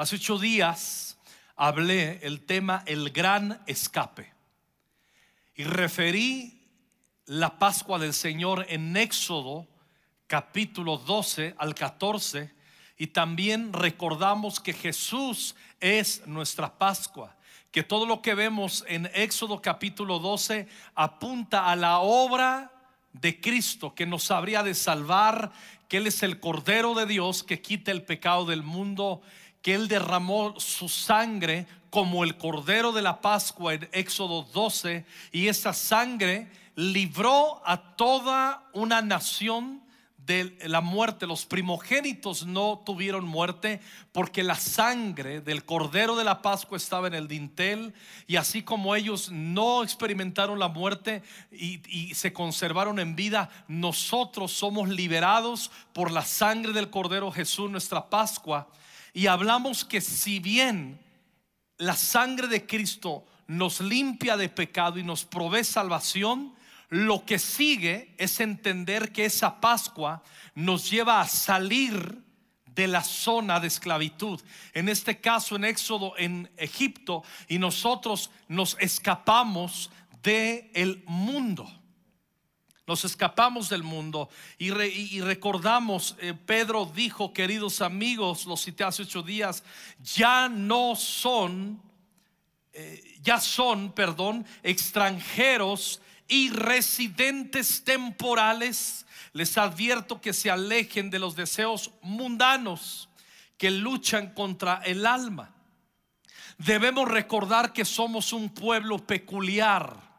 Hace ocho días hablé el tema el gran escape y referí la Pascua del Señor en Éxodo capítulo 12 al 14 y también recordamos que Jesús es nuestra Pascua, que todo lo que vemos en Éxodo capítulo 12 apunta a la obra de Cristo que nos habría de salvar, que Él es el Cordero de Dios que quita el pecado del mundo, que Él derramó su sangre como el Cordero de la Pascua en Éxodo 12 y esa sangre libró a toda una nación de la muerte. Los primogénitos no tuvieron muerte porque la sangre del Cordero de la Pascua estaba en el dintel y así como ellos no experimentaron la muerte y, y se conservaron en vida, nosotros somos liberados por la sangre del Cordero Jesús, nuestra Pascua. Y hablamos que si bien la sangre de Cristo nos limpia de pecado y nos provee salvación, lo que sigue es entender que esa Pascua nos lleva a salir de la zona de esclavitud. En este caso, en Éxodo, en Egipto, y nosotros nos escapamos del el mundo. Nos escapamos del mundo y, recordamos, eh, Pedro dijo, queridos amigos, lo cité hace ocho días, ya no son, eh, ya son, perdón, extranjeros y residentes temporales, les advierto que se alejen de los deseos mundanos que luchan contra el alma. Debemos recordar que somos un pueblo peculiar,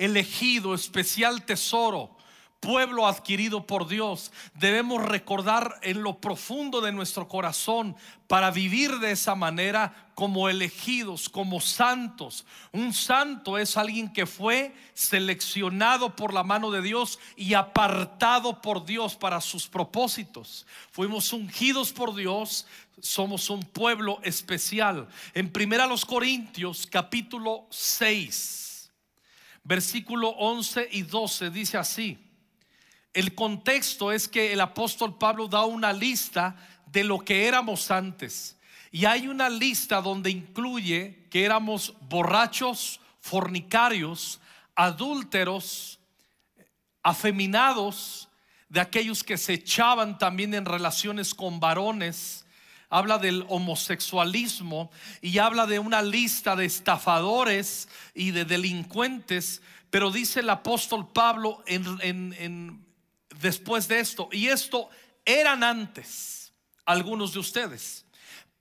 elegido, especial tesoro, pueblo adquirido por Dios. Debemos recordar en lo profundo de nuestro corazón para vivir de esa manera como elegidos, como santos. Un santo es alguien que fue seleccionado por la mano de Dios y apartado por Dios para sus propósitos. Fuimos ungidos por Dios, somos un pueblo especial. En primera los Corintios capítulo 6, versículo 11 y 12 dice así: el contexto es que el apóstol Pablo da una lista de lo que éramos antes. Y hay una lista donde incluye que éramos borrachos, fornicarios, adúlteros, afeminados, de aquellos que se echaban también en relaciones con varones. Habla del homosexualismo y habla de una lista de estafadores y de delincuentes. Pero dice el apóstol Pablo en, después de esto. Y esto eran antes algunos de ustedes.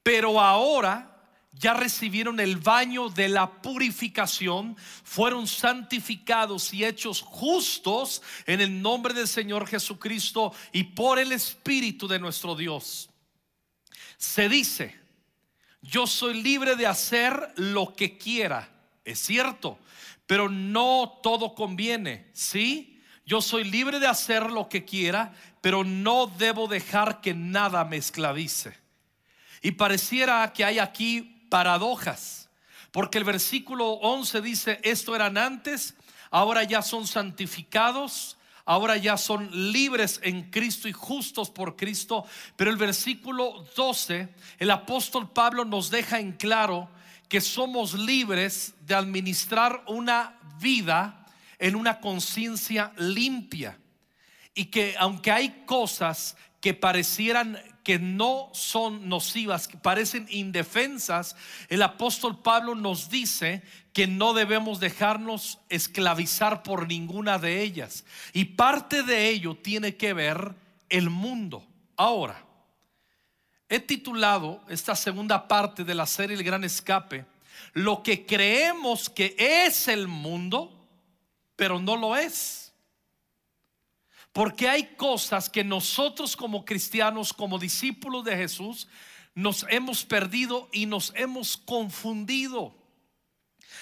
Pero ahora ya recibieron el baño de la purificación, fueron santificados y hechos justos en el nombre del Señor Jesucristo y por el Espíritu de nuestro Dios. Se dice, yo soy libre de hacer lo que quiera, es cierto, pero no todo conviene, ¿sí? Yo soy libre de hacer lo que quiera, pero no debo dejar que nada me esclavice. Y pareciera que hay aquí paradojas, porque el versículo 11 dice, esto eran antes, ahora ya son santificados, ahora ya son libres en Cristo y justos por Cristo. Pero el versículo 12, el apóstol Pablo nos deja en claro que somos libres de administrar una vida en una conciencia limpia. Y que aunque hay cosas que parecieran que no son nocivas, que parecen indefensas, el apóstol Pablo nos dice que no debemos dejarnos esclavizar por ninguna de ellas. Y parte de ello tiene que ver el mundo. Ahora, he titulado esta segunda parte de la serie El Gran Escape, lo que creemos que es el mundo pero no lo es. Porque hay cosas que nosotros como cristianos, como discípulos de Jesús, nos hemos perdido y nos hemos confundido.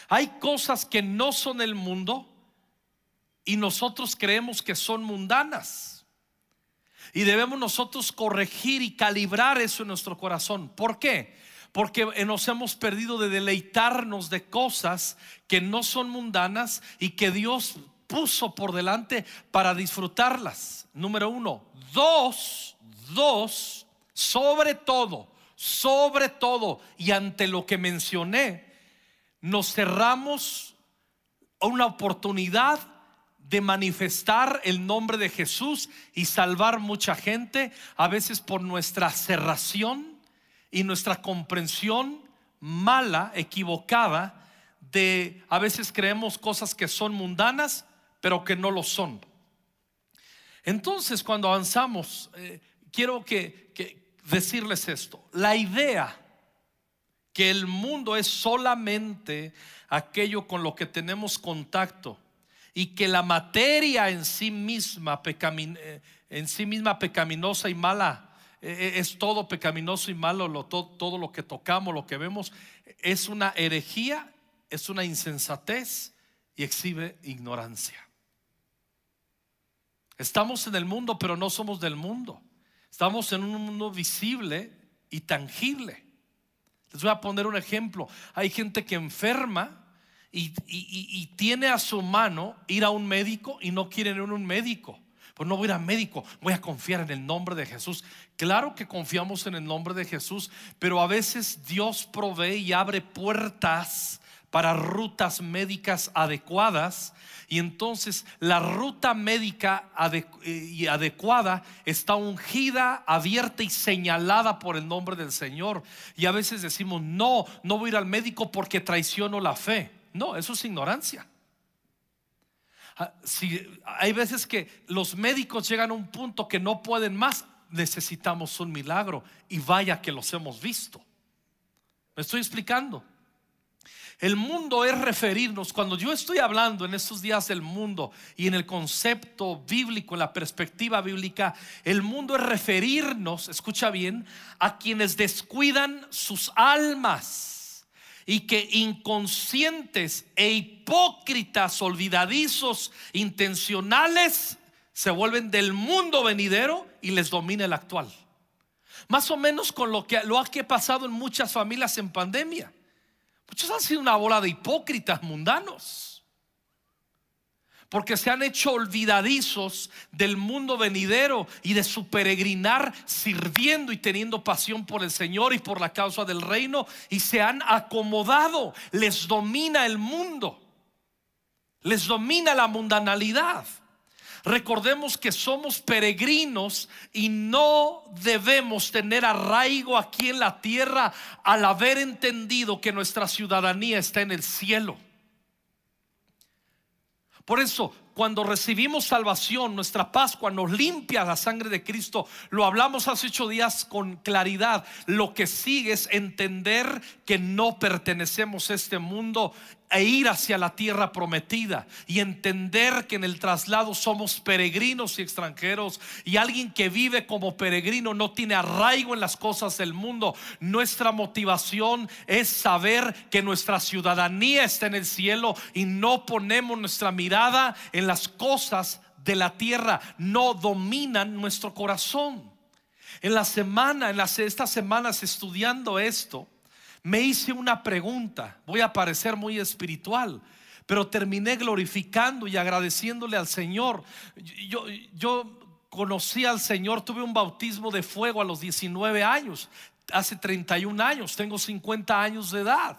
Hay cosas que no son el mundo y nosotros creemos que son mundanas. Y debemos nosotros corregir y calibrar eso en nuestro corazón. ¿Por qué? porque nos hemos perdido de deleitarnos de cosas que no son mundanas y que Dios puso por delante para disfrutarlas. Número uno. Dos, dos, sobre todo, sobre todo y ante lo que mencioné, nos cerramos una oportunidad de manifestar el nombre de Jesús y salvar mucha gente, a veces por nuestra cerración y nuestra comprensión mala, equivocada, de a veces creemos cosas que son mundanas, pero que no lo son. Entonces, cuando avanzamos, eh, quiero que, decirles esto. La idea que el mundo es solamente aquello con lo que tenemos contacto y que la materia en sí misma, eh, en sí misma pecaminosa y mala, eh, es todo pecaminoso y malo, todo, lo que tocamos, lo que vemos, es una herejía, es una insensatez y exhibe ignorancia. Estamos en el mundo, pero no somos del mundo. Estamos en un mundo visible y tangible. Les voy a poner un ejemplo. Hay gente que enferma y, tiene a su mano ir a un médico y no quieren ir a un médico. Pues no voy a ir a médico, voy a confiar en el nombre de Jesús. Claro que confiamos en el nombre de Jesús, pero a veces Dios provee y abre puertas para rutas médicas adecuadas y entonces la ruta médica y adecuada está ungida, abierta y señalada por el nombre del Señor. Y a veces decimos, no, no voy a ir al médico porque traiciono la fe. No, eso es ignorancia. Ah, si hay veces que los médicos llegan a un punto que no pueden más, necesitamos un milagro y vaya que los hemos visto. ¿Me estoy explicando? El mundo es referirnos, cuando yo estoy hablando en estos días del mundo y en el concepto bíblico, en la perspectiva bíblica, el mundo es referirnos, escucha bien, a quienes descuidan sus almas y que inconscientes e hipócritas, olvidadizos, intencionales, se vuelven del mundo venidero y les domina el actual. Más o menos con lo que, lo que ha pasado en muchas familias en pandemia. Muchos han sido una bola de hipócritas mundanos. Porque se han hecho olvidadizos del mundo venidero y de su peregrinar sirviendo y teniendo pasión por el Señor y por la causa del reino y se han acomodado, les domina el mundo, les domina la mundanalidad. Recordemos que somos peregrinos y no debemos tener arraigo aquí en la tierra al haber entendido que nuestra ciudadanía está en el cielo. Por eso, cuando recibimos salvación, nuestra Pascua nos limpia la sangre de Cristo. Lo hablamos hace ocho días con claridad. Lo que sigue es entender que no pertenecemos a este mundo e ir hacia la tierra prometida y entender que en el traslado somos peregrinos y extranjeros y alguien que vive como peregrino no tiene arraigo en las cosas del mundo. Nuestra motivación es saber que nuestra ciudadanía está en el cielo y no ponemos nuestra mirada en las cosas de la tierra, no dominan nuestro corazón. En la semana, en las, estas semanas estudiando esto, me hice una pregunta, voy a parecer muy espiritual, pero terminé glorificando y agradeciéndole al Señor. Yo, yo conocí al Señor, tuve un bautismo de fuego a los 19 años, hace 31 años, tengo 50 años de edad.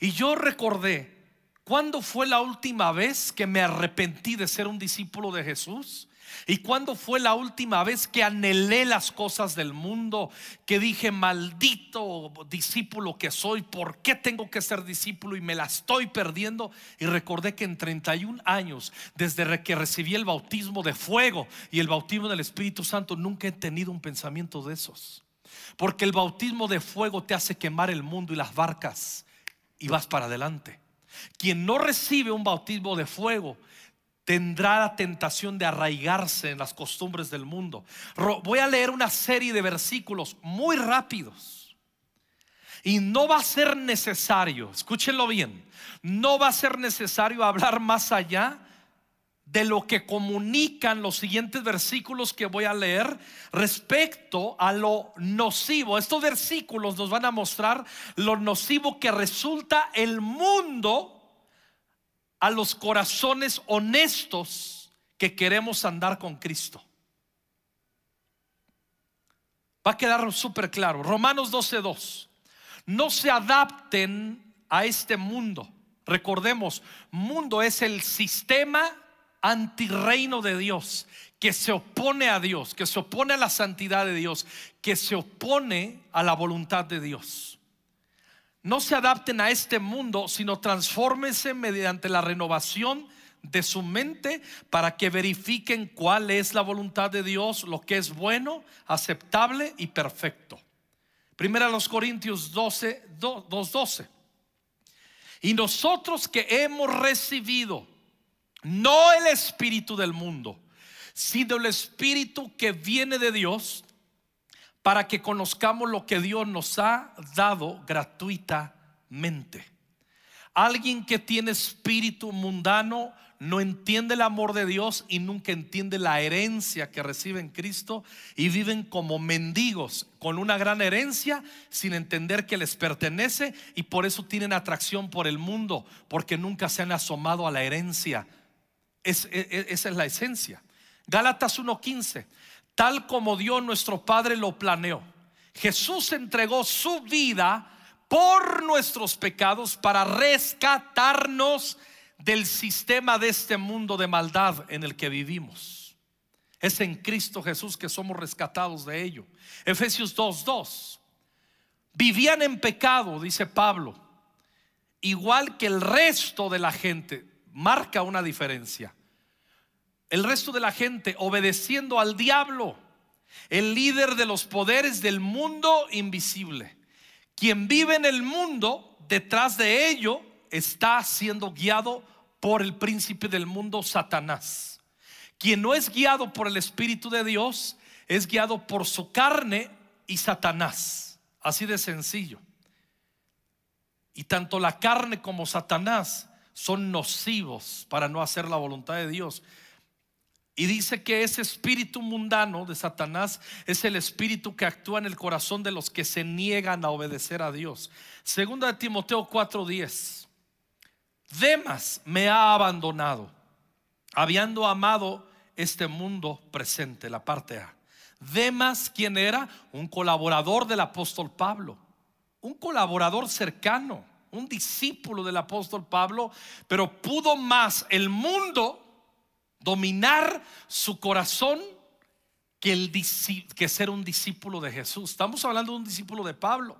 Y yo recordé, ¿cuándo fue la última vez que me arrepentí de ser un discípulo de Jesús? ¿Y cuándo fue la última vez que anhelé las cosas del mundo? Que dije, maldito discípulo que soy, ¿por qué tengo que ser discípulo y me la estoy perdiendo? Y recordé que en 31 años, desde que recibí el bautismo de fuego y el bautismo del Espíritu Santo, nunca he tenido un pensamiento de esos. Porque el bautismo de fuego te hace quemar el mundo y las barcas y vas para adelante. Quien no recibe un bautismo de fuego tendrá la tentación de arraigarse en las costumbres del mundo. Voy a leer una serie de versículos muy rápidos. Y no va a ser necesario, escúchenlo bien, no va a ser necesario hablar más allá de lo que comunican los siguientes versículos que voy a leer respecto a lo nocivo. Estos versículos nos van a mostrar lo nocivo que resulta el mundo a los corazones honestos que queremos andar con Cristo. Va a quedar súper claro. Romanos 12:2. No se adapten a este mundo. Recordemos, mundo es el sistema antirreino de Dios, que se opone a Dios, que se opone a la santidad de Dios, que se opone a la voluntad de Dios. No se adapten a este mundo, sino transfórmense mediante la renovación de su mente para que verifiquen cuál es la voluntad de Dios, lo que es bueno, aceptable y perfecto. Primera los Corintios 12, 2.12. Y nosotros que hemos recibido no el espíritu del mundo, sino el espíritu que viene de Dios, para que conozcamos lo que Dios nos ha dado gratuitamente. Alguien que tiene espíritu mundano no entiende el amor de Dios y nunca entiende la herencia que recibe en Cristo y viven como mendigos con una gran herencia sin entender que les pertenece y por eso tienen atracción por el mundo porque nunca se han asomado a la herencia. Es, e, e, esa es la esencia. Gálatas 1:15, tal como Dios nuestro Padre lo planeó. Jesús entregó su vida por nuestros pecados para rescatarnos del sistema de este mundo de maldad en el que vivimos. Es en Cristo Jesús que somos rescatados de ello. Efesios 2:2. Vivían en pecado, dice Pablo, igual que el resto de la gente. Marca una diferencia. El resto de la gente obedeciendo al diablo, el líder de los poderes del mundo invisible. Quien vive en el mundo, detrás de ello está siendo guiado por el príncipe del mundo, Satanás. Quien no es guiado por el Espíritu de Dios, es guiado por su carne y Satanás. Así de sencillo. Y tanto la carne como Satanás son nocivos para no hacer la voluntad de Dios. Y dice que ese espíritu mundano de Satanás es el espíritu que actúa en el corazón de los que se niegan a obedecer a Dios. Segunda de Timoteo 4:10. Demas me ha abandonado, habiendo amado este mundo presente, la parte A. Demas, ¿quién era? Un colaborador del apóstol Pablo, un colaborador cercano, un discípulo del apóstol Pablo, pero pudo más el mundo dominar su corazón que, ser un discípulo de Jesús. Estamos hablando de un discípulo de Pablo.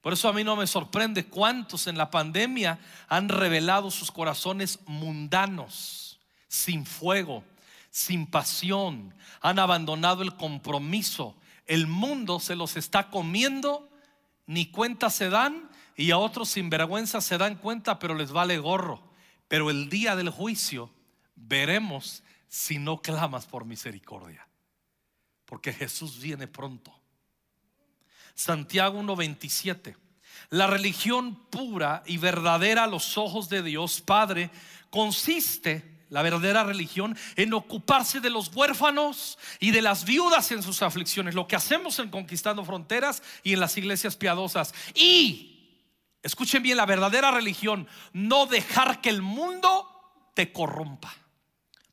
Por eso a mí no me sorprende cuántos en la pandemia han revelado sus corazones mundanos, sin fuego, sin pasión, han abandonado el compromiso. El mundo se los está comiendo, ni cuenta se dan, y a otros sin vergüenza se dan cuenta, pero les vale gorro. Pero el día del juicio veremos si no clamas por misericordia, porque Jesús viene pronto. Santiago 1:27. La religión pura y verdadera a los ojos de Dios Padre consiste, la verdadera religión, en ocuparse de los huérfanos y de las viudas en sus aflicciones, lo que hacemos en Conquistando Fronteras y en las iglesias piadosas. Y, escuchen bien, la verdadera religión, no dejar que el mundo te corrompa.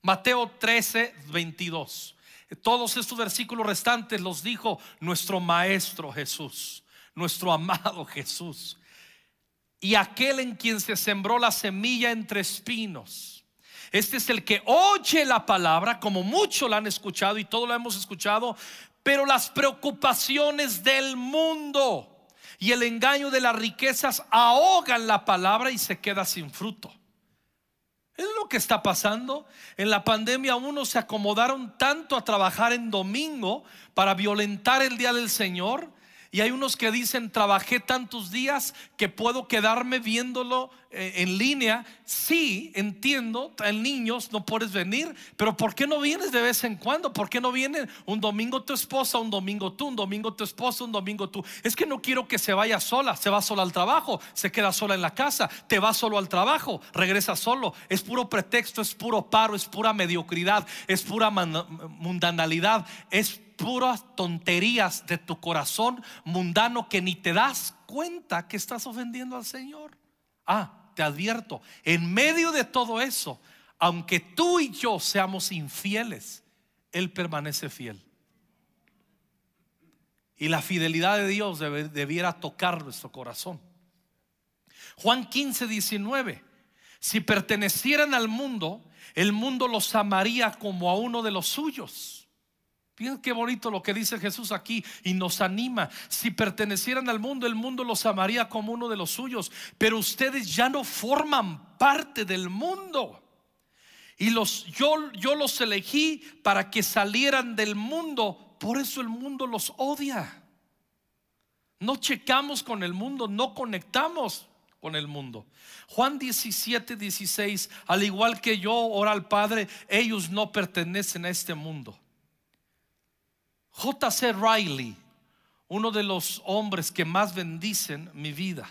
Mateo 13, 22. Todos estos versículos restantes los dijo nuestro Maestro Jesús, nuestro amado Jesús. Y aquel en quien se sembró la semilla entre espinos. Este es el que oye la palabra, como muchos la han escuchado y todos lo hemos escuchado, pero las preocupaciones del mundo y el engaño de las riquezas ahogan la palabra y se queda sin fruto. Es lo que está pasando. En la pandemia unos se acomodaron tanto a trabajar en domingo para violentar el día del Señor y hay unos que dicen, trabajé tantos días que puedo quedarme viéndolo eh, en línea. Sí, entiendo, en niños no puedes venir, pero ¿por qué no vienes de vez en cuando? ¿Por qué no viene un domingo tu esposa, un domingo tú, un domingo tu esposa, un domingo tú? Es que no quiero que se vaya sola, se va sola al trabajo, se queda sola en la casa, te va solo al trabajo, regresa solo. Es puro pretexto, es puro paro, es pura mediocridad, es pura mundanalidad, es puras tonterías de tu corazón mundano que ni te das cuenta que estás ofendiendo al Señor. Ah, te advierto, en medio de todo eso, aunque tú y yo seamos infieles, Él permanece fiel. y la fidelidad de Dios debiera tocar nuestro corazón. Juan 15, 19. Si pertenecieran al mundo, el mundo los amaría como a uno de los suyos. Fíjense qué bonito lo que dice Jesús aquí y nos anima. Si pertenecieran al mundo, el mundo los amaría como uno de los suyos. Pero ustedes ya no forman parte del mundo. Y los, yo, yo los elegí para que salieran del mundo. Por eso el mundo los odia. No checamos con el mundo, no conectamos con el mundo. Juan 17, 16, al igual que yo, ora al Padre, ellos no pertenecen a este mundo J.C. Riley, uno de los hombres que más bendicen mi vida.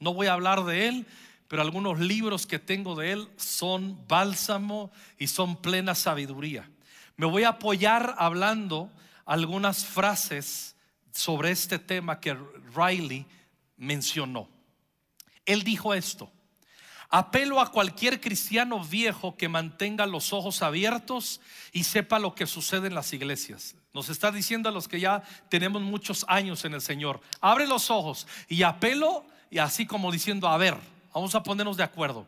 No voy a hablar de él, pero algunos libros que tengo de él son bálsamo y son plena sabiduría. Me voy a apoyar hablando algunas frases sobre este tema que Riley mencionó. Él dijo esto. Apelo a cualquier cristiano viejo que mantenga los ojos abiertos y sepa lo que sucede en las iglesias. Nos está diciendo a los que ya tenemos muchos años en el Señor, abre los ojos y apelo y así como diciendo, a ver, vamos a ponernos de acuerdo.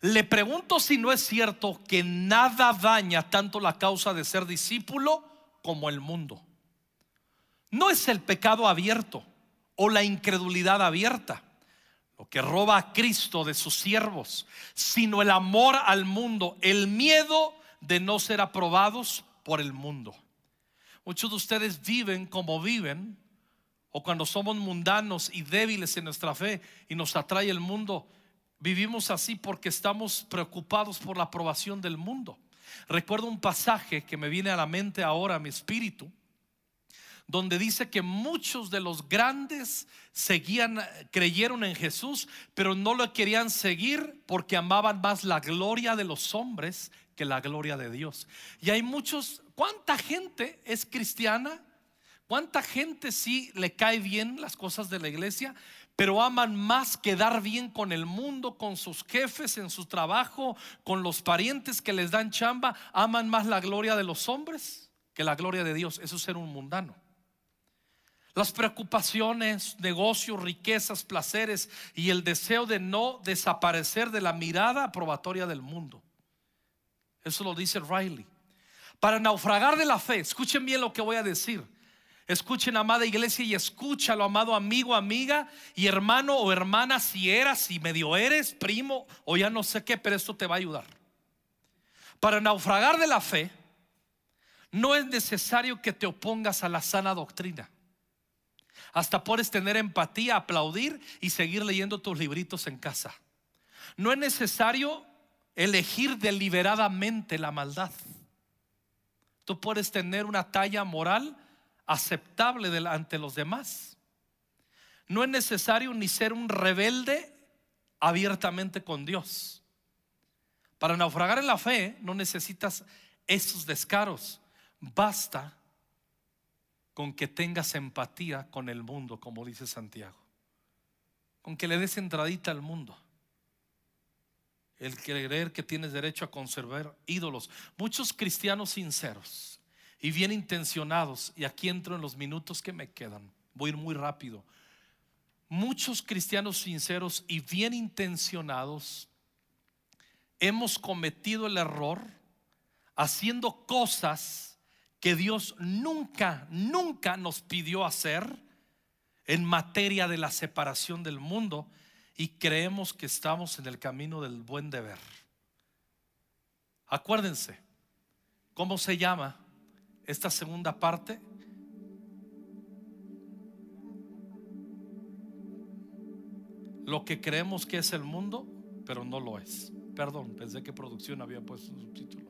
Le pregunto si no es cierto que nada daña tanto la causa de ser discípulo como el mundo. No es el pecado abierto o la incredulidad abierta lo que roba a Cristo de sus siervos, sino el amor al mundo, el miedo de no ser aprobados por el mundo. Muchos de ustedes viven como viven, o cuando somos mundanos y débiles en nuestra fe y nos atrae el mundo, vivimos así porque estamos preocupados por la aprobación del mundo. Recuerdo un pasaje que me viene a la mente ahora, mi espíritu, donde dice que muchos de los grandes seguían, creyeron en Jesús, pero no lo querían seguir porque amaban más la gloria de los hombres que la gloria de Dios. Y hay muchos, ¿cuánta gente es cristiana? ¿Cuánta gente sí le cae bien las cosas de la iglesia? pero aman más quedar bien con el mundo, con sus jefes en su trabajo, con los parientes que les dan chamba, aman más la gloria de los hombres que la gloria de Dios. Eso es ser un mundano. Las preocupaciones, negocios, riquezas, placeres y el deseo de no desaparecer de la mirada aprobatoria del mundo. Eso lo dice Riley. Para naufragar de la fe, escuchen bien lo que voy a decir. Escuchen, amada iglesia, y escúchalo, amado amigo, amiga y hermano o hermana, si eras, si medio eres, primo o ya no sé qué, pero esto te va a ayudar. Para naufragar de la fe, no es necesario que te opongas a la sana doctrina. Hasta puedes tener empatía, aplaudir y seguir leyendo tus libritos en casa. No es necesario elegir deliberadamente la maldad. Tú puedes tener una talla moral aceptable ante los demás. No es necesario ni ser un rebelde abiertamente con Dios. Para naufragar en la fe no necesitas esos descaros. Basta con que tengas empatía con el mundo, como dice Santiago. Con que le des entradita al mundo. El creer que tienes derecho a conservar ídolos. Muchos cristianos sinceros y bien intencionados, y aquí entro en los minutos que me quedan, voy a ir muy rápido. Muchos cristianos sinceros y bien intencionados hemos cometido el error haciendo cosas que Dios nunca, nunca nos pidió hacer en materia de la separación del mundo y creemos que estamos en el camino del buen deber. Acuérdense, ¿cómo se llama esta segunda parte? Lo que creemos que es el mundo, pero no lo es. Perdón, pensé que producción había puesto un subtítulo.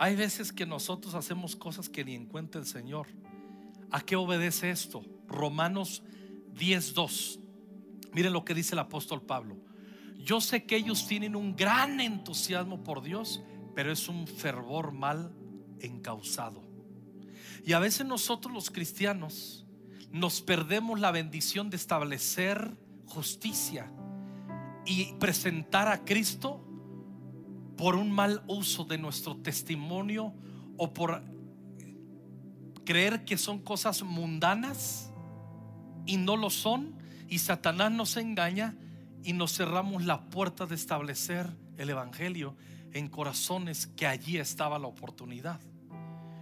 Hay veces que nosotros hacemos cosas que ni encuentra el Señor. ¿A qué obedece esto? Romanos 10:2. Miren lo que dice el apóstol Pablo. Yo sé que ellos tienen un gran entusiasmo por Dios, pero es un fervor mal encausado. Y a veces nosotros los cristianos nos perdemos la bendición de establecer justicia y presentar a Cristo por un mal uso de nuestro testimonio o por creer que son cosas mundanas y no lo son. Y Satanás nos engaña y nos cerramos la puerta de establecer el Evangelio en corazones que allí estaba la oportunidad.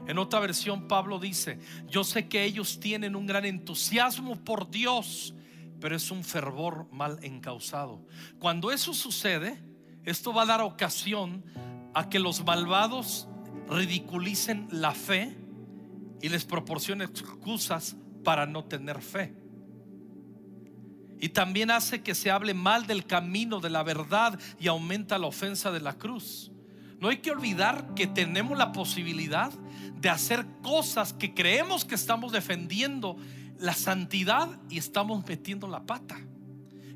En otra versión Pablo dice, yo sé que ellos tienen un gran entusiasmo por Dios, pero es un fervor mal encausado. Cuando eso sucede, esto va a dar ocasión a que los malvados ridiculicen la fe y les proporcionen excusas para no tener fe. Y también hace que se hable mal del camino de la verdad y aumenta la ofensa de la cruz. No hay que olvidar que tenemos la posibilidad de hacer cosas que creemos que estamos defendiendo la santidad y estamos metiendo la pata.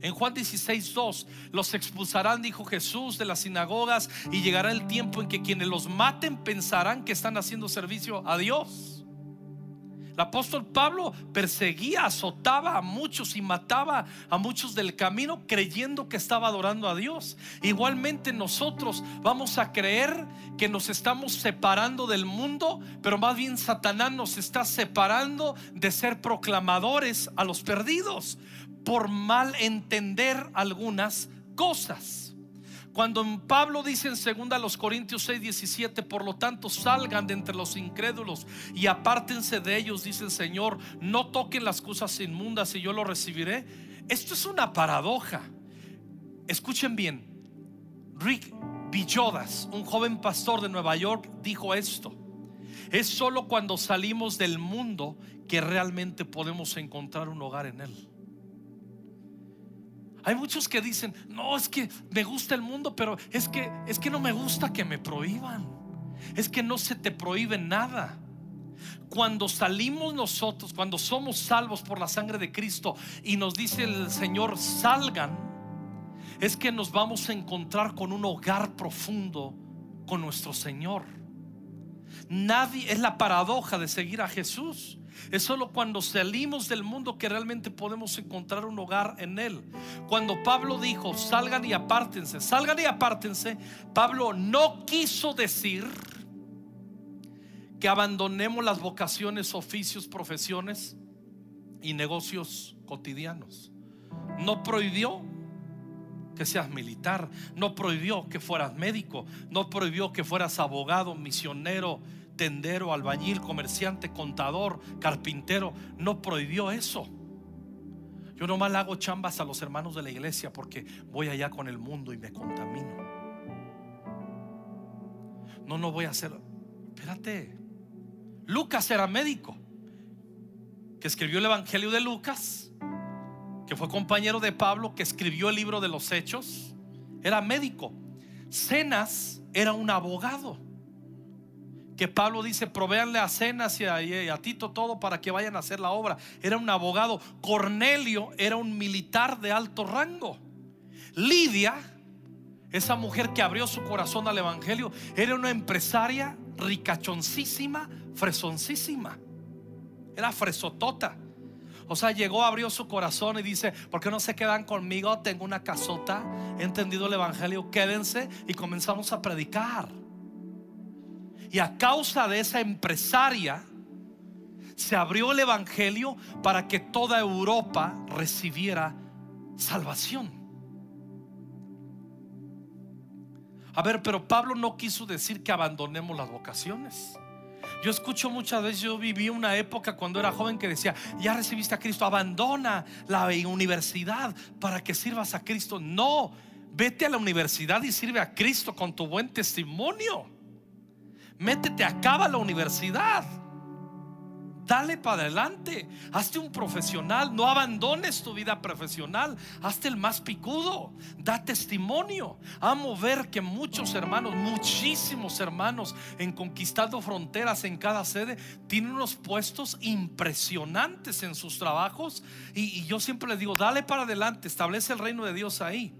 En Juan 16, 2, los expulsarán, dijo Jesús, de las sinagogas y llegará el tiempo en que quienes los maten pensarán que están haciendo servicio a Dios. El apóstol Pablo perseguía, azotaba a muchos y mataba a muchos del camino creyendo que estaba adorando a Dios. Igualmente nosotros vamos a creer que nos estamos separando del mundo, pero más bien Satanás nos está separando de ser proclamadores a los perdidos por mal entender algunas cosas. Cuando Pablo dice en 2 los Corintios 6, 17, por lo tanto salgan de entre los incrédulos y apártense de ellos, dice el Señor, no toquen las cosas inmundas y yo lo recibiré. Esto es una paradoja. Escuchen bien, Rick Villodas, un joven pastor de Nueva York, dijo esto. Es solo cuando salimos del mundo que realmente podemos encontrar un hogar en él. Hay muchos que dicen, no, es que me gusta el mundo, pero es que, es que no me gusta que me prohíban. Es que no se te prohíbe nada. Cuando salimos nosotros, cuando somos salvos por la sangre de Cristo y nos dice el Señor, salgan, es que nos vamos a encontrar con un hogar profundo con nuestro Señor. Nadie, es la paradoja de seguir a Jesús. Es solo cuando salimos del mundo que realmente podemos encontrar un hogar en Él. Cuando Pablo dijo, salgan y apártense, salgan y apártense, Pablo no quiso decir que abandonemos las vocaciones, oficios, profesiones y negocios cotidianos. No prohibió que seas militar, no prohibió que fueras médico, no prohibió que fueras abogado, misionero, tendero, albañil, comerciante, contador, carpintero, no prohibió eso. Yo nomás le hago chambas a los hermanos de la iglesia porque voy allá con el mundo y me contamino. No, no voy a hacer. Espérate. Lucas era médico, que escribió el Evangelio de Lucas, que fue compañero de Pablo, que escribió el libro de los Hechos. Era médico. Cenas era un abogado que Pablo dice, proveanle a cenas y a, Tito todo para que vayan a hacer la obra. Era un abogado. Cornelio era un militar de alto rango. Lidia, esa mujer que abrió su corazón al Evangelio, era una empresaria ricachoncísima, fresoncísima. Era fresotota. O sea, llegó, abrió su corazón y dice, ¿por qué no se quedan conmigo? Tengo una casota, he entendido el Evangelio, quédense y comenzamos a predicar. Y a causa de esa empresaria, se abrió el Evangelio para que toda Europa recibiera salvación. A ver, pero Pablo no quiso decir que abandonemos las vocaciones. Yo escucho muchas veces, yo viví una época cuando era joven que decía, ya recibiste a Cristo, abandona la universidad para que sirvas a Cristo. No, vete a la universidad y sirve a Cristo con tu buen testimonio. Métete, acaba la universidad. Dale para adelante. Hazte un profesional. No abandones tu vida profesional. Hazte el más picudo. Da testimonio. Amo ver que muchos hermanos, muchísimos hermanos en Conquistando Fronteras en cada sede, tienen unos puestos impresionantes en sus trabajos. Y, y yo siempre les digo, dale para adelante. Establece el reino de Dios ahí.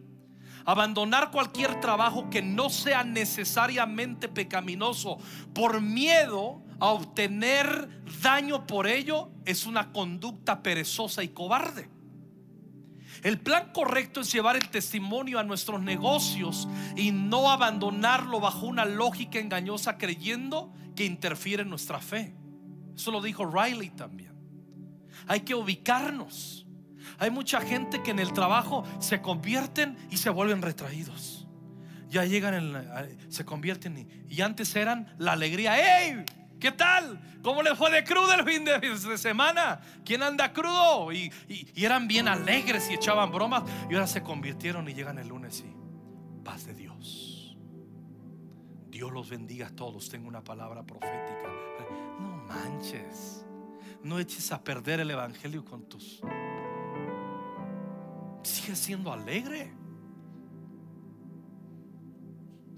Abandonar cualquier trabajo que no sea necesariamente pecaminoso por miedo a obtener daño por ello es una conducta perezosa y cobarde. El plan correcto es llevar el testimonio a nuestros negocios y no abandonarlo bajo una lógica engañosa creyendo que interfiere en nuestra fe. Eso lo dijo Riley también. Hay que ubicarnos. Hay mucha gente que en el trabajo se convierten y se vuelven retraídos. Ya llegan, en se convierten y, antes eran la alegría. ¡Hey! ¿Qué tal? ¿Cómo les fue de crudo el fin de, semana? ¿Quién anda crudo? Y, y, eran bien alegres y echaban bromas. Y ahora se convirtieron y llegan el lunes y paz de Dios. Dios los bendiga a todos. Tengo una palabra profética. No manches. No eches a perder el evangelio con tus sigue siendo alegre.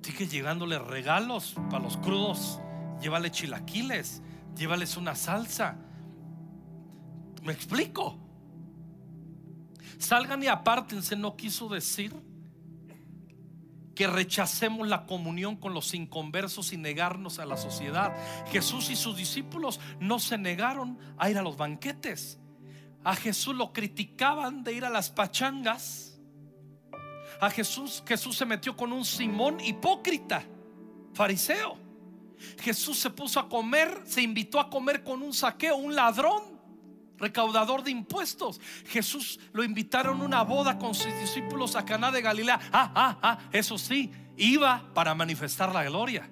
Sigue llegándole regalos para los crudos. Llévale chilaquiles, llévales una salsa. ¿Me explico? Salgan y apártense, no quiso decir que rechacemos la comunión con los inconversos y negarnos a la sociedad. Jesús y sus discípulos no se negaron a ir a los banquetes. A Jesús lo criticaban de ir a las pachangas. A Jesús, Jesús se metió con un Simón hipócrita, fariseo. Jesús se puso a comer, se invitó a comer con un saqueo, un ladrón, recaudador de impuestos. Jesús lo invitaron a una boda con sus discípulos a Caná de Galilea. Ah, ah, ah, eso sí, iba para manifestar la gloria.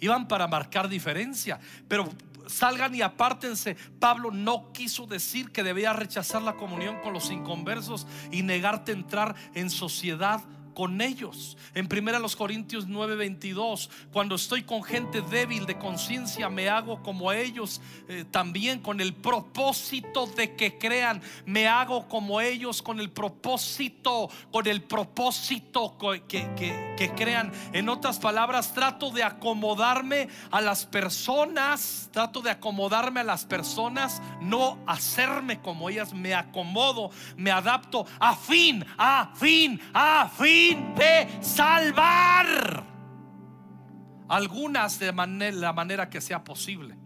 Iban para marcar diferencia, pero salgan y apártense. Pablo no quiso decir que debía rechazar la comunión con los inconversos y negarte entrar en sociedad con ellos. En primera los Corintios 9:22, cuando estoy con gente débil de conciencia, me hago como ellos eh, también con el propósito de que crean. Me hago como ellos con el propósito, con el propósito que, que crean. En otras palabras, trato de acomodarme a las personas, trato de acomodarme a las personas, no hacerme como ellas, me acomodo, me adapto a fin, a fin, a fin de salvar. Algunas de la manera que sea posible.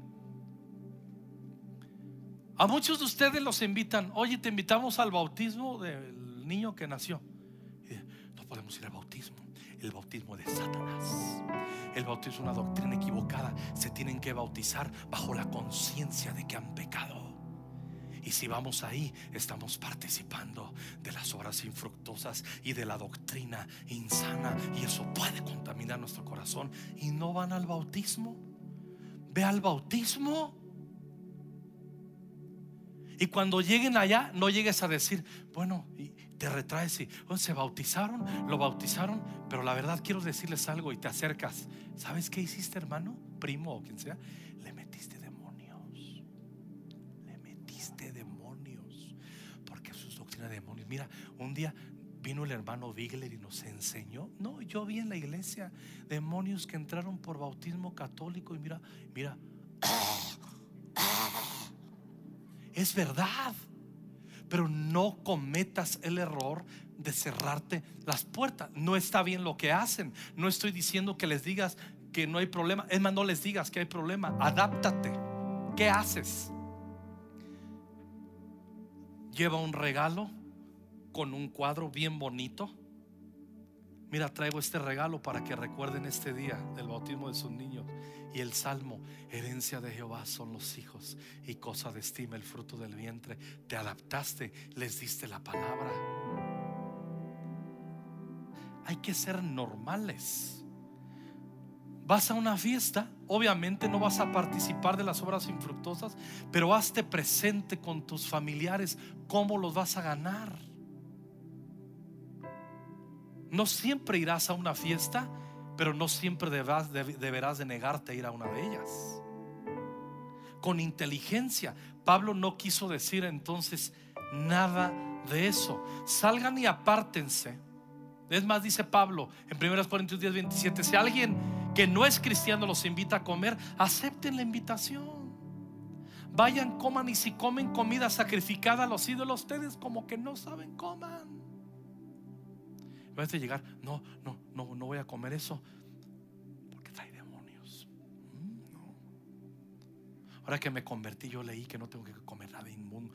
A muchos de ustedes los invitan, oye, te invitamos al bautismo del niño que nació. No podemos ir al bautismo, el bautismo de Satanás. El bautismo es una doctrina equivocada. Se tienen que bautizar bajo la conciencia de que han pecado. Y si vamos ahí, estamos participando de las obras infructuosas y de la doctrina insana. Y eso puede contaminar nuestro corazón. Y no van al bautismo. Ve al bautismo. Y cuando lleguen allá, no llegues a decir, bueno, y te retraes y oh, se bautizaron, lo bautizaron, pero la verdad quiero decirles algo y te acercas. ¿Sabes qué hiciste, hermano, primo o quien sea? Le demonios. Mira, un día vino el hermano Bigler y nos enseñó. No, yo vi en la iglesia demonios que entraron por bautismo católico y mira, mira. Es verdad. Pero no cometas el error de cerrarte las puertas. No está bien lo que hacen. No estoy diciendo que les digas que no hay problema. Es más, no les digas que hay problema. Adáptate. ¿Qué haces? Lleva un regalo con un cuadro bien bonito. Mira, traigo este regalo para que recuerden este día del bautismo de sus niños. Y el salmo, herencia de Jehová son los hijos y cosa de estima el fruto del vientre. Te adaptaste, les diste la palabra. Hay que ser normales. Vas a una fiesta, obviamente no vas a participar de las obras infructuosas, pero hazte presente con tus familiares cómo los vas a ganar. No siempre irás a una fiesta, pero no siempre deberás de negarte a ir a una de ellas. Con inteligencia, Pablo no quiso decir entonces nada de eso. Salgan y apártense. Es más, dice Pablo en 1 Corintios 10, 27, si alguien que no es cristiano los invita a comer, acepten la invitación. Vayan, coman y si comen comida sacrificada a los ídolos, ustedes como que no saben, coman. En vez de llegar, no, no, no, no voy a comer eso porque trae demonios. Mm, Ahora que me convertí, yo leí que no tengo que comer nada inmundo.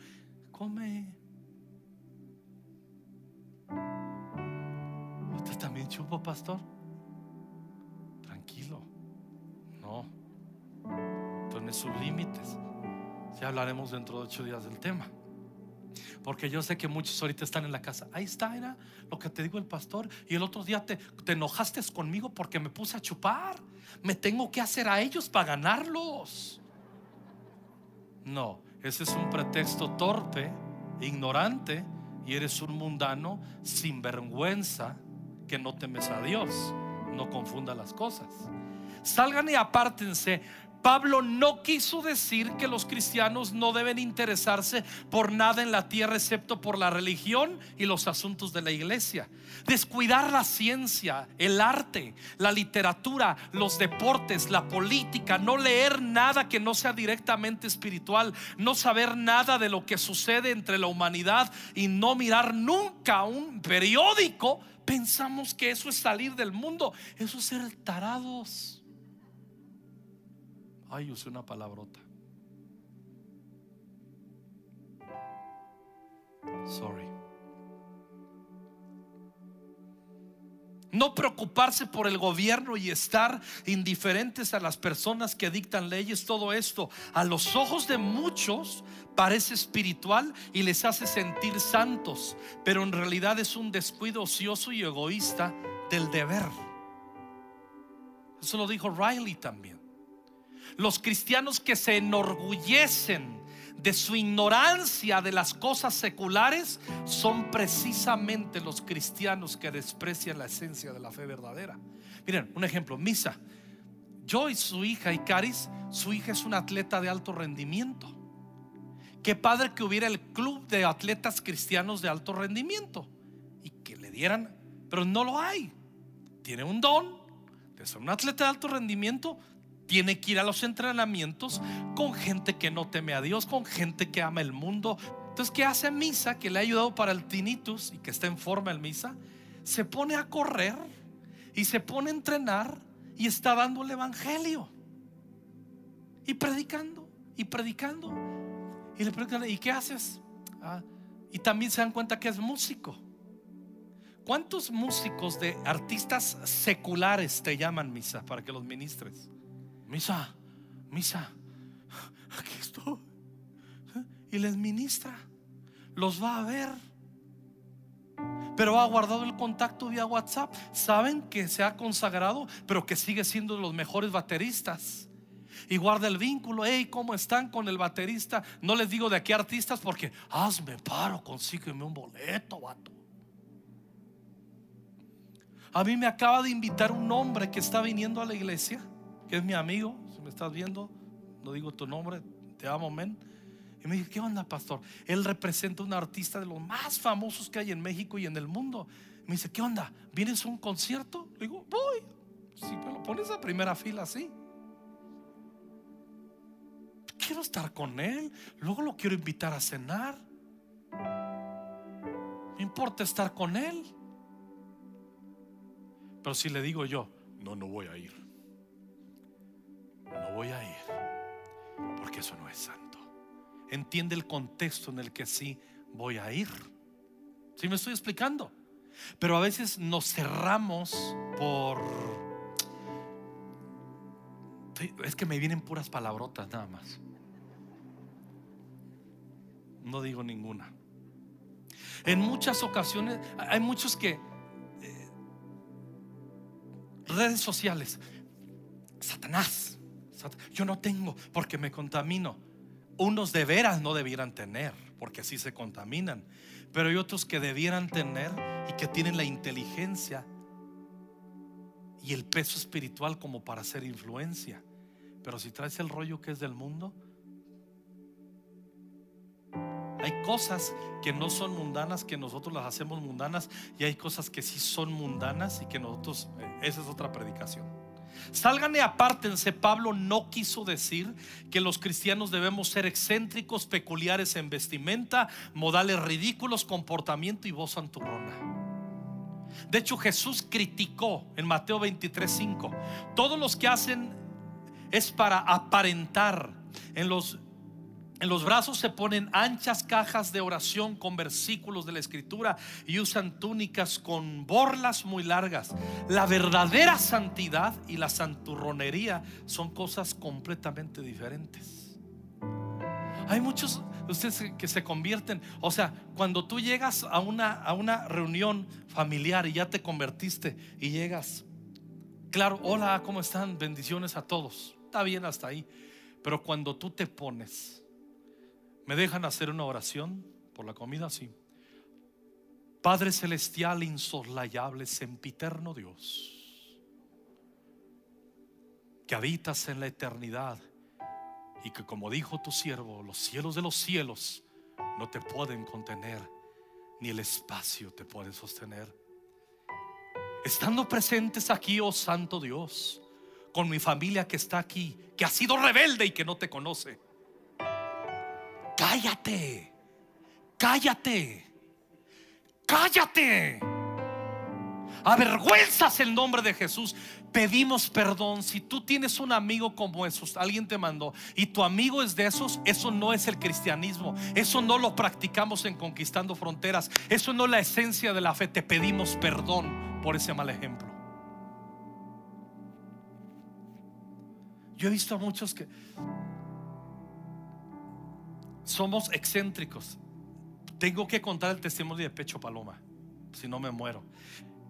Come. ¿Usted también chupo, pastor? No. Tiene sus límites. Ya hablaremos dentro de ocho días del tema. Porque yo sé que muchos ahorita están en la casa. Ahí está, era lo que te digo el pastor. Y el otro día te, te enojaste conmigo porque me puse a chupar. Me tengo que hacer a ellos para ganarlos. No, ese es un pretexto torpe, ignorante, y eres un mundano sin vergüenza que no temes a Dios. No confunda las cosas. Salgan y apártense Pablo no quiso decir que los cristianos no deben interesarse por nada en la tierra excepto por la religión y los asuntos de la iglesia. Descuidar la ciencia, el arte, la literatura, los deportes, la política, no leer nada que no sea directamente espiritual, no saber nada de lo que sucede entre la humanidad y no mirar nunca un periódico, pensamos que eso es salir del mundo, eso es ser tarados. Ay, usé una palabrota. Sorry. No preocuparse por el gobierno y estar indiferentes a las personas que dictan leyes, todo esto a los ojos de muchos parece espiritual y les hace sentir santos, pero en realidad es un descuido ocioso y egoísta del deber. Eso lo dijo Riley también. Los cristianos que se enorgullecen de su ignorancia de las cosas seculares son precisamente los cristianos que desprecian la esencia de la fe verdadera. Miren, un ejemplo, Misa. Yo y su hija, Icaris, su hija es una atleta de alto rendimiento. Qué padre que hubiera el club de atletas cristianos de alto rendimiento y que le dieran, pero no lo hay. Tiene un don de ser un atleta de alto rendimiento, tiene que ir a los entrenamientos con gente que no teme a Dios, con gente que ama el mundo. Entonces, ¿qué hace Misa? Que le ha ayudado para el tinnitus y que está en forma el Misa. Se pone a correr y se pone a entrenar y está dando el evangelio. Y predicando, y predicando. Y le preguntan, ¿y qué haces? Ah, y también se dan cuenta que es músico. ¿Cuántos músicos de artistas seculares te llaman misa para que los ministres? Misa, misa, aquí estoy. Y les ministra, los va a ver. Pero ha guardado el contacto vía WhatsApp. Saben que se ha consagrado, pero que sigue siendo de los mejores bateristas. Y guarda el vínculo. Hey, ¿cómo están con el baterista? No les digo de qué artistas porque hazme paro, consígueme un boleto, vato. A mí me acaba de invitar un hombre que está viniendo a la iglesia es mi amigo, si me estás viendo, no digo tu nombre, te amo, men. Y me dice, ¿qué onda, pastor? Él representa un artista de los más famosos que hay en México y en el mundo. Me dice, ¿qué onda? ¿Vienes a un concierto? Le digo, voy. Si me lo pones a primera fila, sí. Quiero estar con él. Luego lo quiero invitar a cenar. Me importa estar con él. Pero si le digo yo, no, no voy a ir no voy a ir, porque eso no es santo. Entiende el contexto en el que sí voy a ir. ¿Sí me estoy explicando? Pero a veces nos cerramos por... Es que me vienen puras palabrotas nada más. No digo ninguna. En muchas ocasiones hay muchos que... Eh, redes sociales. Satanás. Yo no tengo porque me contamino. Unos de veras no debieran tener porque así se contaminan. Pero hay otros que debieran tener y que tienen la inteligencia y el peso espiritual como para hacer influencia. Pero si traes el rollo que es del mundo, hay cosas que no son mundanas, que nosotros las hacemos mundanas, y hay cosas que sí son mundanas y que nosotros, eh, esa es otra predicación. Salgan y apártense. Pablo no quiso decir que los cristianos debemos ser excéntricos, peculiares en vestimenta, modales ridículos, comportamiento y voz anturrona. De hecho, Jesús criticó en Mateo 23:5. Todos los que hacen es para aparentar en los en los brazos se ponen anchas cajas de oración con versículos de la escritura y usan túnicas con borlas muy largas. La verdadera santidad y la santurronería son cosas completamente diferentes. Hay muchos de ustedes que se convierten. O sea, cuando tú llegas a una, a una reunión familiar y ya te convertiste y llegas, claro, hola, ¿cómo están? Bendiciones a todos. Está bien hasta ahí. Pero cuando tú te pones, ¿me dejan hacer una oración por la comida? Sí. Padre celestial, insoslayable, sempiterno Dios, que habitas en la eternidad y que como dijo tu siervo, los cielos de los cielos no te pueden contener, ni el espacio te puede sostener. Estando presentes aquí, oh Santo Dios, con mi familia que está aquí, que ha sido rebelde y que no te conoce. Cállate, cállate cállate. Avergüenzas el nombre de Jesús. Pedimos perdón. Si tú tienes un amigo como esos, alguien te mandó y tu amigo es de esos, eso no es el cristianismo. Eso no lo practicamos en conquistando fronteras. Eso no es la esencia de la fe. Te pedimos perdón por ese mal ejemplo. Yo he visto a muchos que somos excéntricos. Tengo que contar el testimonio de Pecho Paloma, si no me muero.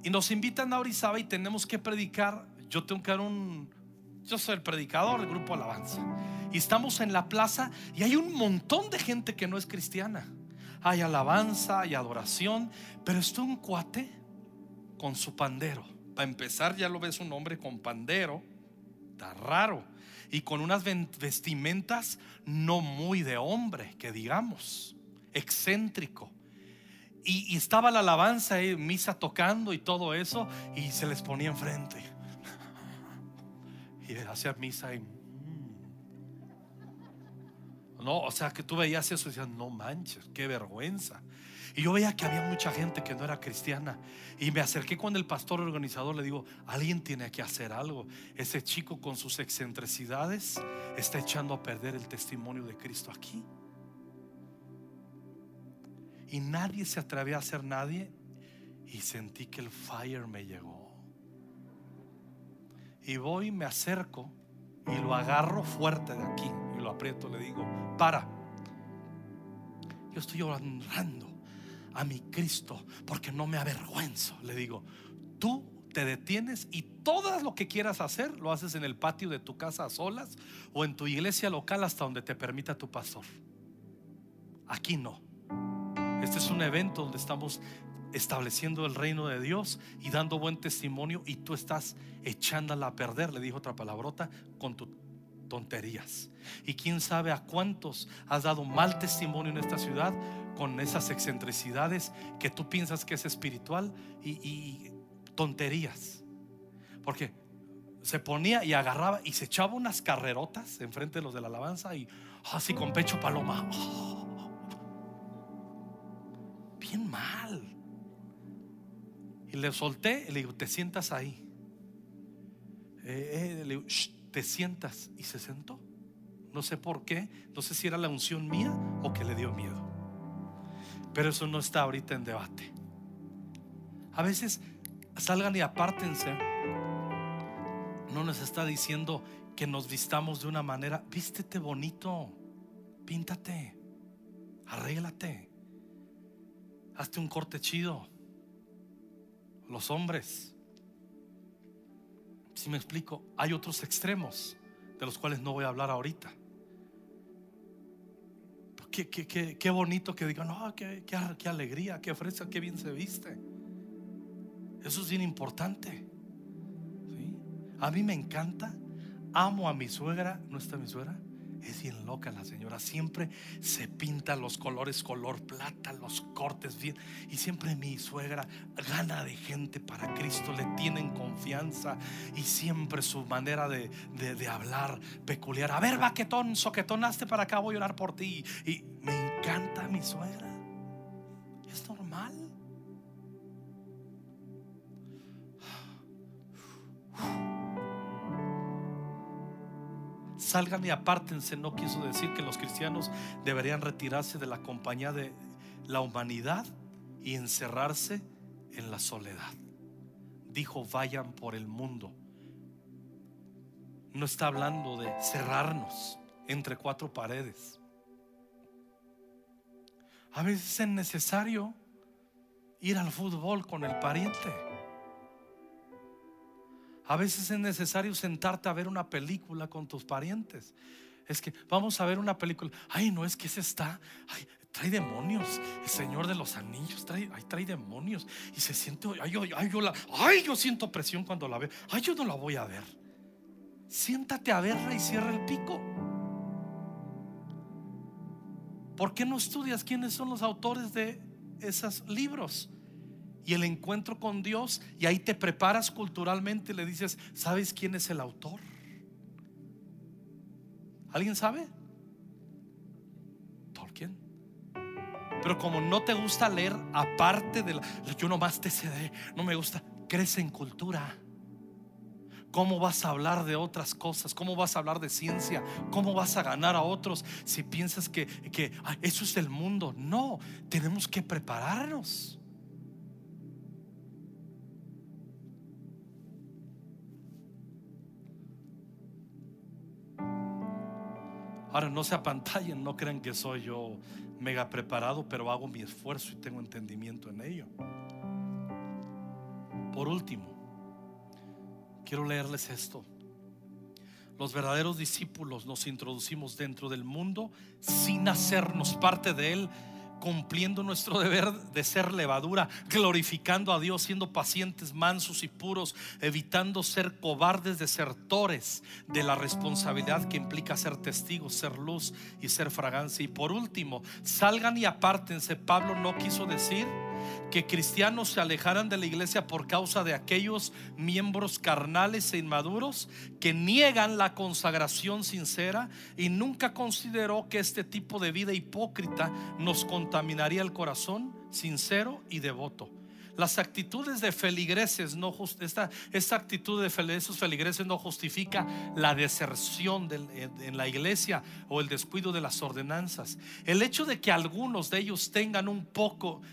Y nos invitan a Orizaba y tenemos que predicar. Yo tengo que dar un. Yo soy el predicador del grupo Alabanza. Y estamos en la plaza y hay un montón de gente que no es cristiana. Hay alabanza, hay adoración, pero está un cuate con su pandero. Para empezar, ya lo ves un hombre con pandero. Está raro. Y con unas vestimentas no muy de hombre, que digamos excéntrico. Y, estaba la alabanza, y misa tocando y todo eso, y se les ponía enfrente. Y hacía misa y. Mm. No, o sea que tú veías eso y decías, no manches, qué vergüenza. Y yo veía que había mucha gente que no era cristiana. Y me acerqué con el pastor organizador, le digo, alguien tiene que hacer algo. Ese chico con sus excentricidades está echando a perder el testimonio de Cristo aquí y nadie se atrevía a hacer nadie y sentí que el fire me llegó. Y voy, me acerco y lo agarro fuerte de aquí y lo aprieto, le digo, para. Yo estoy honrando a mi Cristo porque no me avergüenzo. Le digo, tú te detienes y todo lo que quieras hacer lo haces en el patio de tu casa a solas o en tu iglesia local hasta donde te permita tu pastor. Aquí no. Este es un evento donde estamos estableciendo el reino de Dios y dando buen testimonio y tú estás echándola a perder, le dijo otra palabrota, con tus tonterías. Y quién sabe a cuántos has dado mal testimonio en esta ciudad con esas excentricidades que tú piensas que es espiritual y, tonterías. Porque se ponía y agarraba y se echaba unas carrerotas enfrente de los de la alabanza y así con pecho paloma. Oh, bien mal. Y le solté y le digo, te sientas ahí. Eh, eh, le digo, te sientas. Y se sentó. No sé por qué. No sé si era la unción mía o que le dio miedo. Pero eso no está ahorita en debate. A veces salgan y apártense. No nos está diciendo que nos vistamos de una manera. Vístete bonito. Píntate. Arréglate. Hazte un corte chido. Los hombres. Si me explico, hay otros extremos de los cuales no voy a hablar ahorita. Qué, qué, bonito que digan, no, qué, qué, alegría, qué fresa, qué bien se viste. Eso es bien importante. A mí me encanta. Amo a mi suegra. ¿No está mi suegra? Es bien loca la señora. Siempre se pinta los colores color plata, los cortes bien. Y siempre mi suegra gana de gente para Cristo. Le tienen confianza. Y siempre su manera de, de, hablar peculiar. A ver, vaquetón, soquetonaste para acá, voy a orar por ti. Y me encanta mi suegra. Es normal. salgan y apártense no quiso decir que los cristianos deberían retirarse de la compañía de la humanidad y encerrarse en la soledad. Dijo, vayan por el mundo. No está hablando de cerrarnos entre cuatro paredes. A veces es necesario ir al fútbol con el pariente. A veces es necesario sentarte a ver una película con tus parientes. Es que vamos a ver una película. Ay, no es que se está. Ay, trae demonios. El Señor de los Anillos trae, ay, trae demonios. Y se siente. Ay, ay, yo la, ay, yo siento presión cuando la veo. Ay, yo no la voy a ver. Siéntate a verla y cierra el pico. ¿Por qué no estudias quiénes son los autores de esos libros? Y el encuentro con Dios, y ahí te preparas culturalmente le dices, ¿sabes quién es el autor? ¿Alguien sabe? Tolkien. Pero como no te gusta leer aparte de la, yo nomás te cede, no me gusta, crece en cultura. ¿Cómo vas a hablar de otras cosas? ¿Cómo vas a hablar de ciencia? ¿Cómo vas a ganar a otros si piensas que, eso es el mundo? No, tenemos que prepararnos. Ahora no se apantallen, no crean que soy yo mega preparado, pero hago mi esfuerzo y tengo entendimiento en ello. Por último, Quiero leerles esto. Los verdaderos discípulos nos introducimos dentro del mundo sin hacernos parte de él, cumpliendo nuestro deber de ser levadura, glorificando a Dios, siendo pacientes, mansos y puros, evitando ser cobardes desertores de la responsabilidad que implica ser testigos, ser luz y ser fragancia. Y por último, salgan y apártense. Pablo no quiso decir que cristianos se alejaran de la iglesia por causa de aquellos miembros carnales e inmaduros que niegan la consagración sincera y nunca consideró que este tipo de vida hipócrita nos contaminaría el corazón sincero y devoto. Las actitudes de feligreses no esta, esta actitud de esos feligreses no justifica la deserción en la iglesia o el descuido de las ordenanzas. El hecho de que algunos de ellos tengan un poco,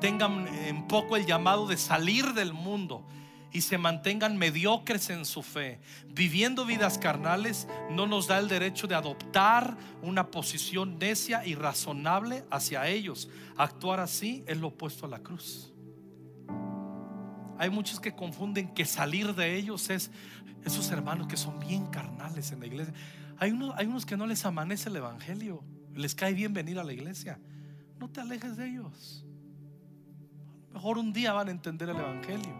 tengan en poco el llamado de salir del mundo y se mantengan mediocres en su fe, viviendo vidas carnales, no nos da el derecho de adoptar una posición necia y razonable hacia ellos. Actuar así es lo opuesto a la cruz. Hay muchos que confunden que salir de ellos es esos hermanos que son bien carnales en la iglesia. Hay unos, hay unos que no les amanece el evangelio, les cae bien venir a la iglesia. No te alejes de ellos. Mejor un día van a entender el evangelio.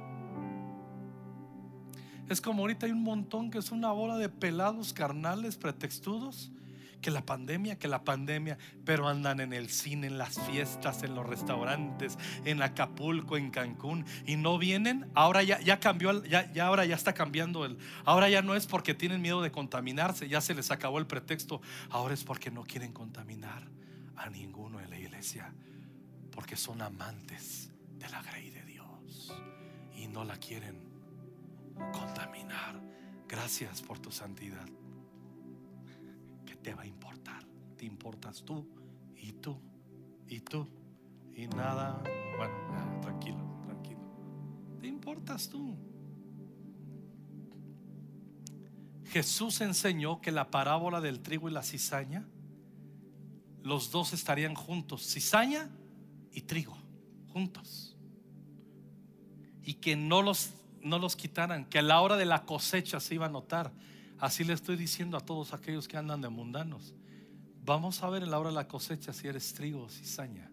Es como ahorita hay un montón que es una bola de pelados carnales pretextudos que la pandemia, que la pandemia, pero andan en el cine, en las fiestas, en los restaurantes, en Acapulco, en Cancún, y no vienen. Ahora ya, ya cambió, ya, ya ahora ya está cambiando el. Ahora ya no es porque tienen miedo de contaminarse, ya se les acabó el pretexto. Ahora es porque no quieren contaminar a ninguno en la iglesia, porque son amantes de la grey de Dios y no la quieren contaminar. Gracias por tu santidad te va a importar. Te importas tú y tú y tú y nada. Bueno, tranquilo, tranquilo. Te importas tú. Jesús enseñó que la parábola del trigo y la cizaña, los dos estarían juntos, cizaña y trigo, juntos. Y que no los, no los quitaran, que a la hora de la cosecha se iba a notar Así le estoy diciendo a todos aquellos que andan de mundanos. Vamos a ver en la hora de la cosecha si eres trigo o cizaña.